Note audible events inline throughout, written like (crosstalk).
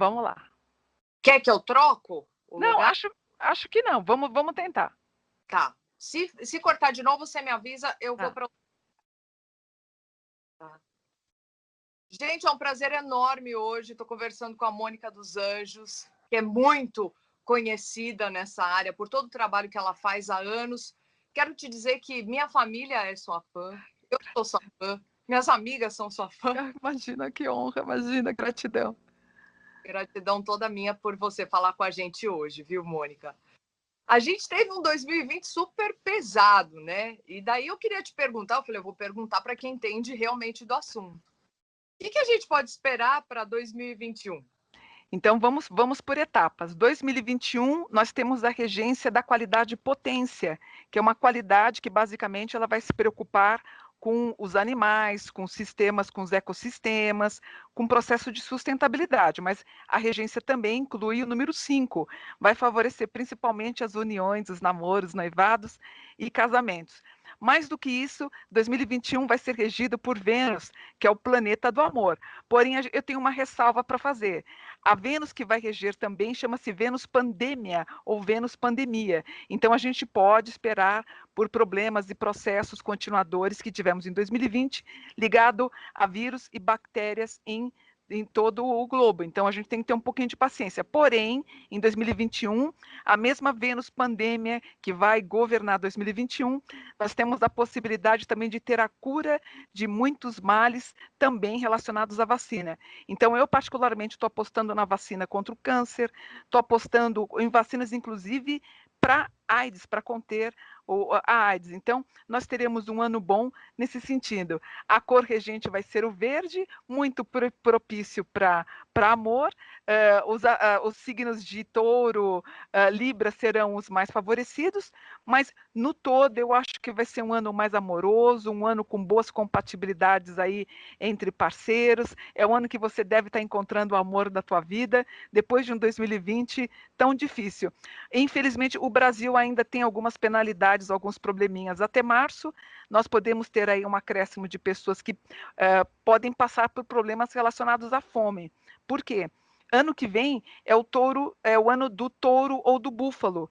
vamos lá. Quer que eu troco? Não, acho, acho que não. Vamos, vamos tentar. Tá. Se, se cortar de novo, você me avisa, eu tá. vou para. Tá. Gente, é um prazer enorme hoje. Estou conversando com a Mônica dos Anjos, que é muito conhecida nessa área por todo o trabalho que ela faz há anos. Quero te dizer que minha família é sua fã, eu sou sua fã, minhas amigas são sua fã. (laughs) Imagina que honra, imagina, gratidão. Gratidão toda minha por você falar com a gente hoje, viu, Mônica? A gente teve um 2020 super pesado, né? E daí eu queria te perguntar, eu falei, eu vou perguntar para quem entende realmente do assunto. O que, que a gente pode esperar para 2021? Então vamos, vamos por etapas. 2021 nós temos a regência da qualidade potência, que é uma qualidade que basicamente ela vai se preocupar com os animais, com sistemas, com os ecossistemas, com o processo de sustentabilidade, mas a regência também inclui o número 5, vai favorecer principalmente as uniões, os namoros, noivados e casamentos. Mais do que isso, 2021 vai ser regido por Vênus, que é o planeta do amor. Porém, eu tenho uma ressalva para fazer. A Vênus que vai reger também chama-se Vênus pandemia ou Vênus pandemia. Então, a gente pode esperar por problemas e processos continuadores que tivemos em 2020, ligado a vírus e bactérias em em todo o globo. Então a gente tem que ter um pouquinho de paciência. Porém, em 2021, a mesma Vênus pandemia que vai governar 2021, nós temos a possibilidade também de ter a cura de muitos males também relacionados à vacina. Então eu particularmente estou apostando na vacina contra o câncer, estou apostando em vacinas inclusive para AIDS, para conter a AIDS. Então, nós teremos um ano bom nesse sentido. A cor regente vai ser o verde, muito propício para amor. Uh, os, uh, os, signos de touro, uh, Libra serão os mais favorecidos, mas no todo eu acho que vai ser um ano mais amoroso, um ano com boas compatibilidades aí entre parceiros. É um ano que você deve estar encontrando o amor da tua vida depois de um 2020 tão difícil. Infelizmente, o Brasil ainda tem algumas penalidades, alguns probleminhas. Até março, nós podemos ter aí um acréscimo de pessoas que uh, podem passar por problemas relacionados à fome. Por quê? Ano que vem é o touro, é o ano do touro ou do búfalo.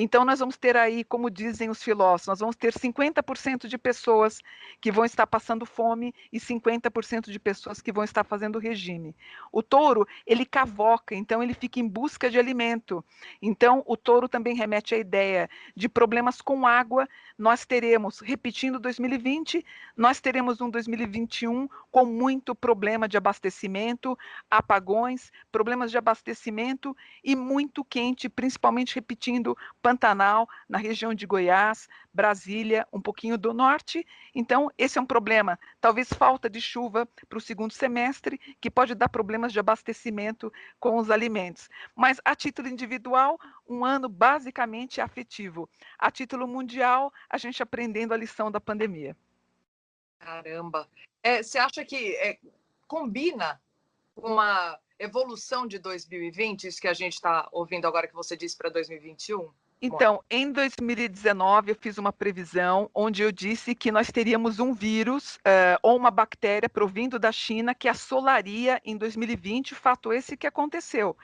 Então, nós vamos ter aí, como dizem os filósofos, nós vamos ter 50% de pessoas que vão estar passando fome e 50% de pessoas que vão estar fazendo regime. O touro, ele cavoca, então ele fica em busca de alimento. Então, o touro também remete à ideia de problemas com água. Nós teremos, repetindo 2020, nós teremos um 2021 com muito problema de abastecimento, apagões, problemas de abastecimento e muito quente, principalmente repetindo Pantanal, na região de Goiás, Brasília, um pouquinho do norte. Então, esse é um problema. Talvez falta de chuva para o segundo semestre, que pode dar problemas de abastecimento com os alimentos. Mas, a título individual, um ano basicamente afetivo. A título mundial, a gente aprendendo a lição da pandemia. Caramba! É, você acha que é, combina uma evolução de 2020, isso que a gente está ouvindo agora que você disse para 2021? Então, em 2019, eu fiz uma previsão onde eu disse que nós teríamos um vírus uh, ou uma bactéria provindo da China que assolaria em 2020, fato esse que aconteceu.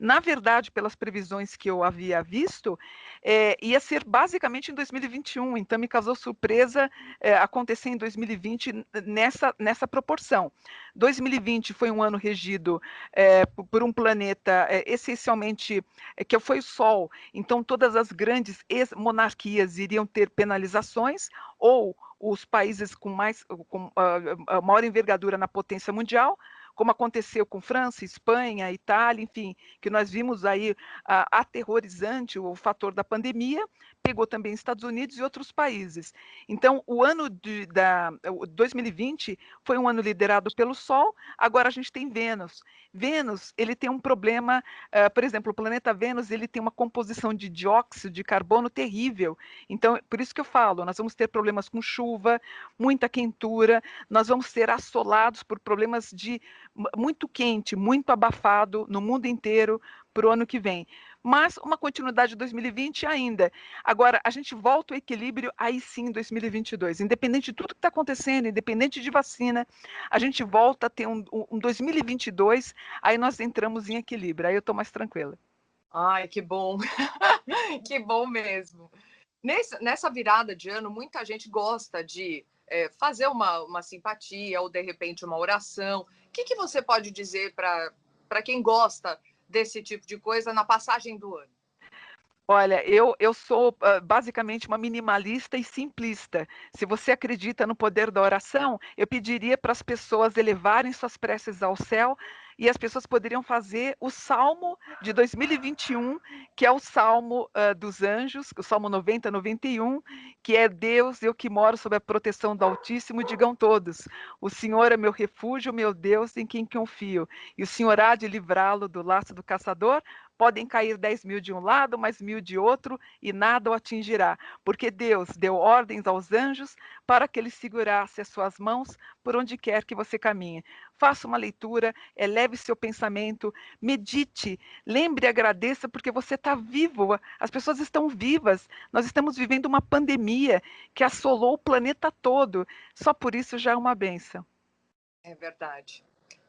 Na verdade, pelas previsões que eu havia visto, é, ia ser basicamente em 2021, então me causou surpresa é, acontecer em 2020 nessa, nessa proporção. 2020 foi um ano regido é, por um planeta essencialmente que foi o Sol, então todas as grandes monarquias iriam ter penalizações ou os países com mais com uh, maior envergadura na potência mundial como aconteceu com França, Espanha, Itália, enfim, que nós vimos aí uh, aterrorizante o fator da pandemia, pegou também Estados Unidos e outros países. Então, o ano de da, 2020 foi um ano liderado pelo Sol, agora a gente tem Vênus. Vênus, ele tem um problema, uh, por exemplo, o planeta Vênus, ele tem uma composição de dióxido de carbono terrível. Então, por isso que eu falo, nós vamos ter problemas com chuva, muita quentura, nós vamos ser assolados por problemas de muito quente, muito abafado no mundo inteiro para o ano que vem. Mas uma continuidade de 2020 ainda. Agora, a gente volta ao equilíbrio aí sim em 2022. Independente de tudo que está acontecendo, independente de vacina, a gente volta a ter um, um 2022, aí nós entramos em equilíbrio. Aí eu estou mais tranquila. Ai, que bom. (laughs) que bom mesmo. Nesse, nessa virada de ano, muita gente gosta de é, fazer uma, uma simpatia ou, de repente, uma oração. O que, que você pode dizer para quem gosta desse tipo de coisa na passagem do ano? Olha, eu, eu sou uh, basicamente uma minimalista e simplista. Se você acredita no poder da oração, eu pediria para as pessoas elevarem suas preces ao céu e as pessoas poderiam fazer o Salmo de 2021, que é o Salmo uh, dos Anjos, o Salmo 90, 91, que é Deus, eu que moro sob a proteção do Altíssimo, digam todos: O Senhor é meu refúgio, meu Deus, em quem confio, e o Senhor há de livrá-lo do laço do caçador, Podem cair dez mil de um lado, mais mil de outro, e nada o atingirá, porque Deus deu ordens aos anjos para que eles segurassem as suas mãos por onde quer que você caminhe. Faça uma leitura, eleve seu pensamento, medite, lembre e agradeça, porque você está vivo, as pessoas estão vivas. Nós estamos vivendo uma pandemia que assolou o planeta todo. Só por isso já é uma benção. É verdade.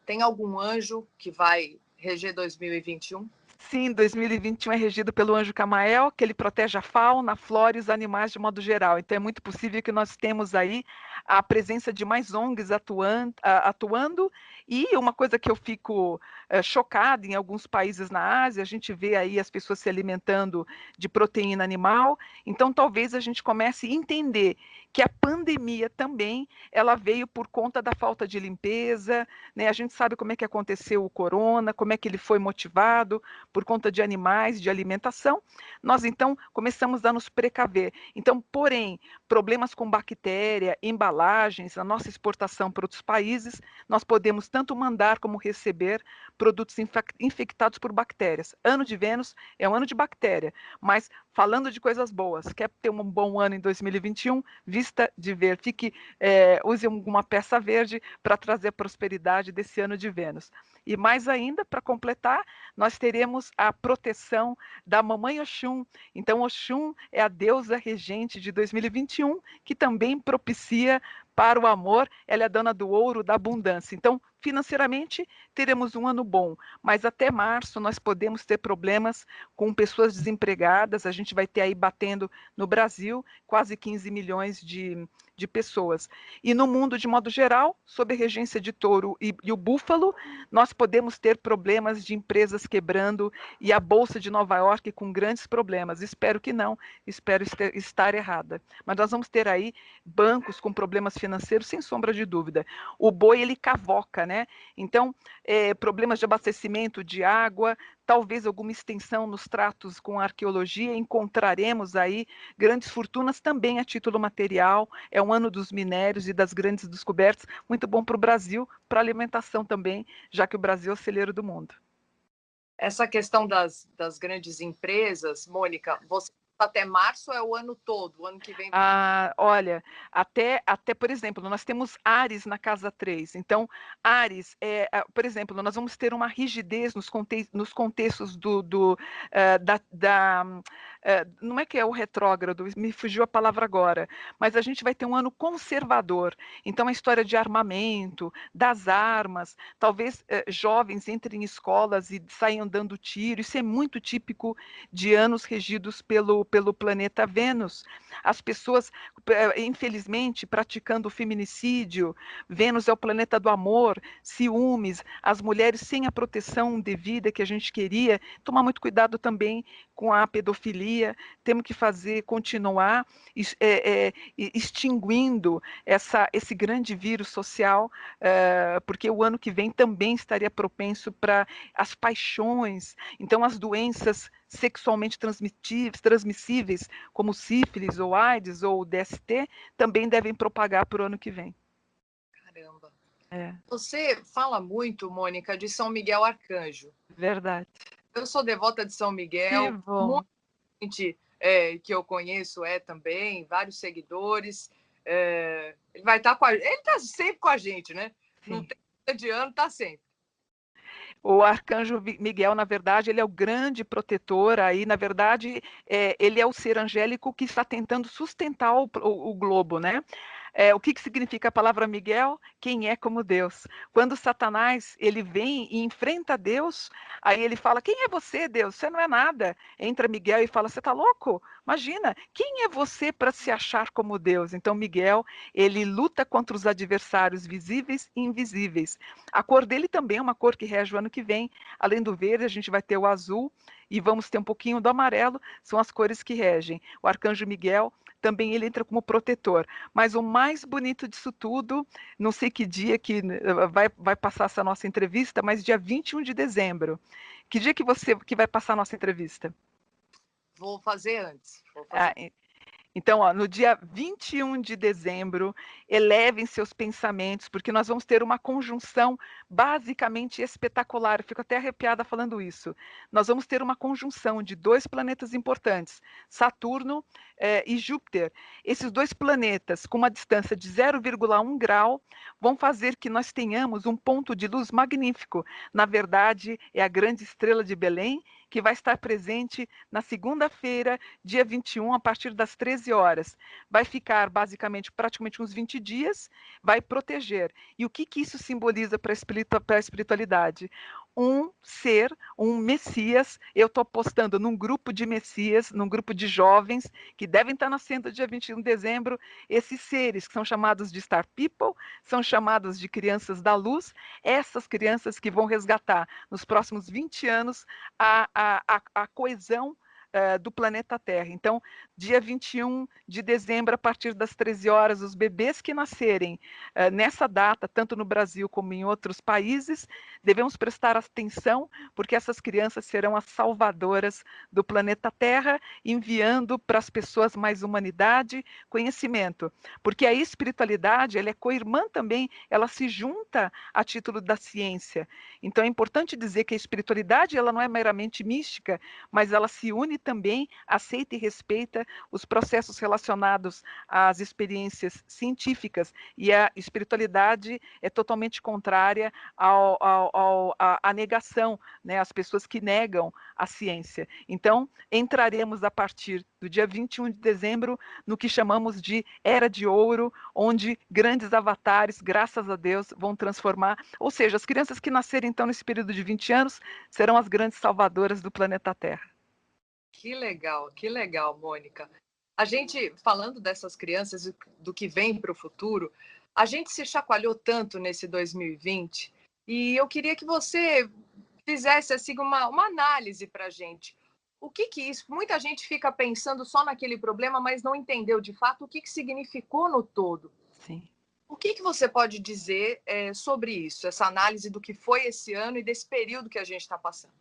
Tem algum anjo que vai reger 2021? Sim, 2021 é regido pelo anjo Camael, que ele protege a fauna, a flora e os animais de modo geral. Então é muito possível que nós temos aí a presença de mais ONGs atuando, atuando e uma coisa que eu fico é, chocada em alguns países na Ásia, a gente vê aí as pessoas se alimentando de proteína animal. Então talvez a gente comece a entender que a pandemia também ela veio por conta da falta de limpeza, né? A gente sabe como é que aconteceu o corona, como é que ele foi motivado por conta de animais, de alimentação. Nós então começamos a nos precaver. Então, porém, problemas com bactéria, embalagens, a nossa exportação para outros países, nós podemos tanto mandar como receber produtos infectados por bactérias. Ano de Vênus é um ano de bactéria, mas falando de coisas boas, quer ter um bom ano em 2021, vista de ver, fique, é, use uma peça verde para trazer prosperidade desse ano de Vênus. E mais ainda, para completar, nós teremos a proteção da Mamãe Oxum. Então, Oxum é a deusa regente de 2021, que também propicia para o amor, ela é dona do ouro, da abundância. Então, financeiramente, teremos um ano bom, mas até março nós podemos ter problemas com pessoas desempregadas. A gente vai ter aí batendo no Brasil quase 15 milhões de, de pessoas. E no mundo, de modo geral, sob a regência de touro e, e, o búfalo, nós podemos ter problemas de empresas quebrando e a Bolsa de Nova York com grandes problemas. Espero que não, espero estar errada. Mas nós vamos ter aí bancos com problemas financeiros, sem sombra de dúvida. O boi, ele cavoca, né? Então, é, problemas de abastecimento de água, talvez alguma extensão nos tratos com a arqueologia, encontraremos aí grandes fortunas também a título material. É um ano dos minérios e das grandes descobertas, muito bom para o Brasil, para a alimentação também, já que o Brasil é o celeiro do mundo. Essa questão das, das grandes empresas, Mônica, você até março é o ano todo, o ano que vem? Ah, olha, até, até, por exemplo, nós temos Ares na casa 3. Então, Ares, é, por exemplo, nós vamos ter uma rigidez nos, conte nos contextos do, do uh, da, da uh, não é que é o retrógrado, me fugiu a palavra agora, mas a gente vai ter um ano conservador. Então, a história de armamento, das armas, talvez uh, jovens entrem em escolas e saiam dando tiro, isso é muito típico de anos regidos pelo pelo planeta Vênus. As pessoas, eh, infelizmente, praticando o feminicídio, Vênus é o planeta do amor, ciúmes, as mulheres sem a proteção devida que a gente queria. Tomar muito cuidado também com a pedofilia, temos que fazer, continuar é, é, extinguindo essa, esse grande vírus social, é, porque o ano que vem também estaria propenso para as paixões, então as doenças sexualmente transmissíveis, como sífilis ou AIDS ou DST, também devem propagar para o ano que vem. Caramba. É. Você fala muito, Mônica, de São Miguel Arcanjo. Verdade. Eu sou devota de São Miguel. Que bom. Muita gente é, que eu conheço é também, vários seguidores. É, ele vai estar tá com a, ele está sempre com a gente, né? Sim. Não tem de ano, está sempre. O arcanjo Miguel, na verdade, ele é o grande protetor aí, na verdade, é, ele é o ser angélico que está tentando sustentar o, o, o globo, né? É, o que, que significa a palavra Miguel? Quem é como Deus. Quando Satanás ele vem e enfrenta Deus, aí ele fala: Quem é você, Deus? Você não é nada. Entra Miguel e fala: Você está louco? Imagina, quem é você para se achar como Deus? Então Miguel ele luta contra os adversários visíveis e invisíveis. A cor dele também é uma cor que rege o ano que vem. Além do verde, a gente vai ter o azul e vamos ter um pouquinho do amarelo. São as cores que regem. O arcanjo Miguel também ele entra como protetor. Mas o mais bonito disso tudo, não sei que dia que eh, vai, vai passar essa nossa entrevista, mas dia 21 de dezembro. Que dia que você que vai passar a nossa entrevista? Vou fazer antes. Vou fazer. Ah, então, ó, no dia 21 de dezembro, elevem seus pensamentos, porque nós vamos ter uma conjunção basicamente espetacular. Eu fico até arrepiada falando isso. Nós vamos ter uma conjunção de dois planetas importantes, Saturno eh, e Júpiter. Esses dois planetas, com uma distância de 0,1 grau, vão fazer que nós tenhamos um ponto de luz magnífico. Na verdade, é a grande estrela de Belém que vai estar presente na segunda-feira, dia 21, a partir das 13 horas. Vai ficar basicamente praticamente uns 20 dias, vai proteger. E o que, que isso simboliza para a espiritualidade? um ser, um Messias. Eu estou postando num grupo de Messias, num grupo de jovens que devem estar nascendo dia 21 de dezembro. Esses seres que são chamados de Star People, são chamados de crianças da luz, essas crianças que vão resgatar nos próximos 20 anos a, a, a, a coesão uh, do planeta Terra. Então, dia 21 de dezembro, a partir das 13 horas, os bebês que nascerem uh, nessa data, tanto no Brasil como em outros países, devemos prestar atenção, porque essas crianças serão as salvadoras do planeta Terra, enviando para as pessoas mais humanidade, conhecimento. Porque a espiritualidade, ela é co-irmã também, ela se junta a título da ciência. Então, é importante dizer que a espiritualidade, ela não é meramente mística, mas ela se une também aceita e respeita os processos relacionados às experiências científicas e a espiritualidade é totalmente contrária ao, ao, ao, à negação, né, às pessoas que negam a ciência. Então, entraremos a partir do dia 21 de dezembro no que chamamos de Era de Ouro, onde grandes avatares, graças a Deus, vão transformar, ou seja, as crianças que nascerem então nesse período de 20 anos serão as grandes salvadoras do planeta Terra. Que legal, que legal, Mônica. A gente, falando dessas crianças, do que vem para o futuro, a gente se chacoalhou tanto nesse 2020 e eu queria que você fizesse assim uma, uma análise para a gente. O que que isso? Muita gente fica pensando só naquele problema, mas não entendeu de fato o que, que significou no todo. Sim. O que, que você pode dizer é, sobre isso, essa análise do que foi esse ano e desse período que a gente está passando?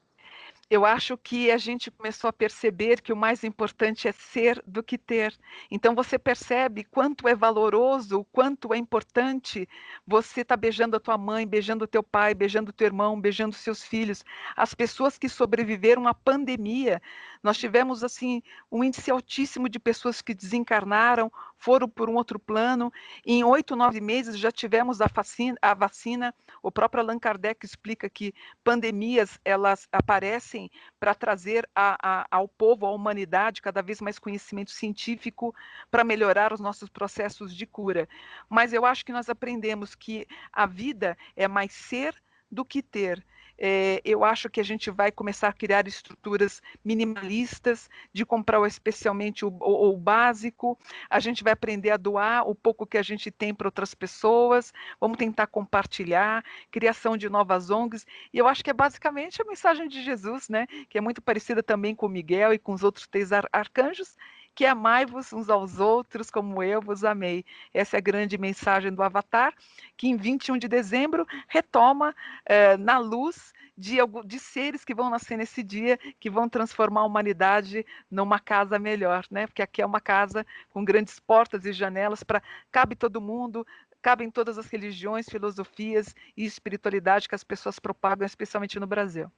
Eu acho que a gente começou a perceber que o mais importante é ser do que ter. Então você percebe quanto é valoroso, quanto é importante você estar tá beijando a tua mãe, beijando o teu pai, beijando o teu irmão, beijando seus filhos. As pessoas que sobreviveram à pandemia, nós tivemos assim um índice altíssimo de pessoas que desencarnaram, foram por um outro plano. Em oito, nove meses já tivemos a vacina, a vacina. O próprio Allan Kardec explica que pandemias elas aparecem para trazer a, a, ao povo, à humanidade, cada vez mais conhecimento científico para melhorar os nossos processos de cura. Mas eu acho que nós aprendemos que a vida é mais ser do que ter. É, eu acho que a gente vai começar a criar estruturas minimalistas, de comprar especialmente o, o, o, básico, a gente vai aprender a doar o pouco que a gente tem para outras pessoas, vamos tentar compartilhar, criação de novas ONGs, e eu acho que é basicamente a mensagem de Jesus, né? que é muito parecida também com Miguel e com os outros três ar arcanjos, que amai-vos uns aos outros como eu vos amei. Essa é a grande mensagem do Avatar, que em 21 de dezembro retoma eh, na luz de, de seres que vão nascer nesse dia, que vão transformar a humanidade numa casa melhor, né? Porque aqui é uma casa com grandes portas e janelas para cabe todo mundo, cabem todas as religiões, filosofias e espiritualidade que as pessoas propagam, especialmente no Brasil.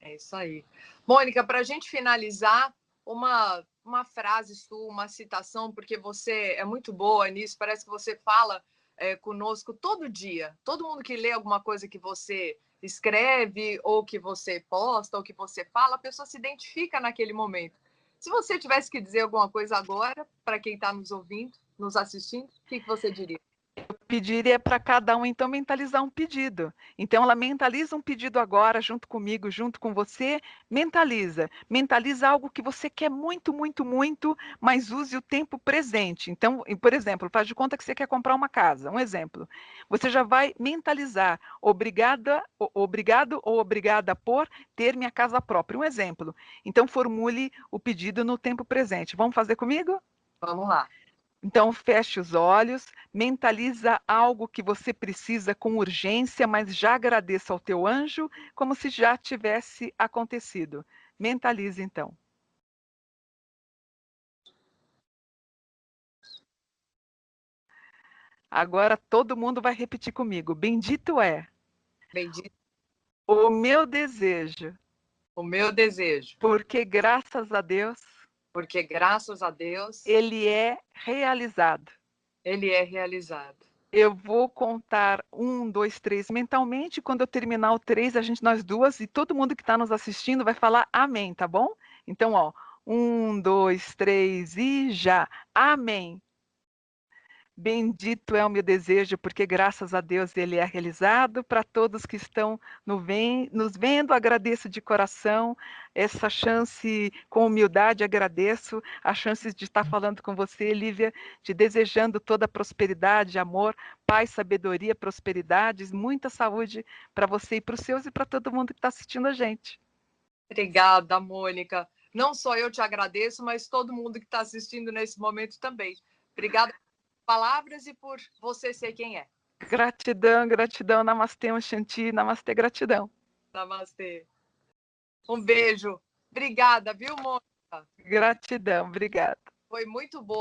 É isso aí. Mônica, para a gente finalizar, uma, uma frase sua, uma citação, porque você é muito boa nisso, parece que você fala é, conosco todo dia. Todo mundo que lê alguma coisa que você escreve, ou que você posta, ou que você fala, a pessoa se identifica naquele momento. Se você tivesse que dizer alguma coisa agora, para quem está nos ouvindo, nos assistindo, o que, que você diria? Pediria para cada um, então, mentalizar um pedido. Então, ela mentaliza um pedido agora, junto comigo, junto com você, mentaliza. Mentaliza algo que você quer muito, muito, muito, mas use o tempo presente. Então, por exemplo, faz de conta que você quer comprar uma casa, um exemplo. Você já vai mentalizar, obrigada, obrigado ou obrigada por ter minha casa própria, um exemplo. Então, formule o pedido no tempo presente. Vamos fazer comigo? Vamos lá. Então, feche os olhos, mentaliza algo que você precisa com urgência, mas já agradeça ao teu anjo como se já tivesse acontecido. Mentalize então. Agora todo mundo vai repetir comigo. Bendito é. Bendito. O meu desejo. O meu desejo. Porque graças a Deus porque graças a Deus ele é realizado. Ele é realizado. Eu vou contar um, dois, três mentalmente. Quando eu terminar o três, a gente, nós duas e todo mundo que está nos assistindo vai falar amém, tá bom? Então, ó, um, dois, três e já. Amém. Bendito é o meu desejo, porque graças a Deus ele é realizado. Para todos que estão no vem, nos vendo, agradeço de coração essa chance, com humildade, agradeço a chance de estar falando com você, Lívia, te desejando toda prosperidade, amor, paz, sabedoria, prosperidade, muita saúde para você e para os seus e para todo mundo que está assistindo a gente. Obrigada, Mônica. Não só eu te agradeço, mas todo mundo que está assistindo nesse momento também. Obrigada palavras e por você ser quem é. Gratidão, gratidão. Namastê, um Shanti. Namastê, gratidão. Namastê. Um beijo. Obrigada, viu, Mônica? Gratidão, obrigada. Foi muito bom.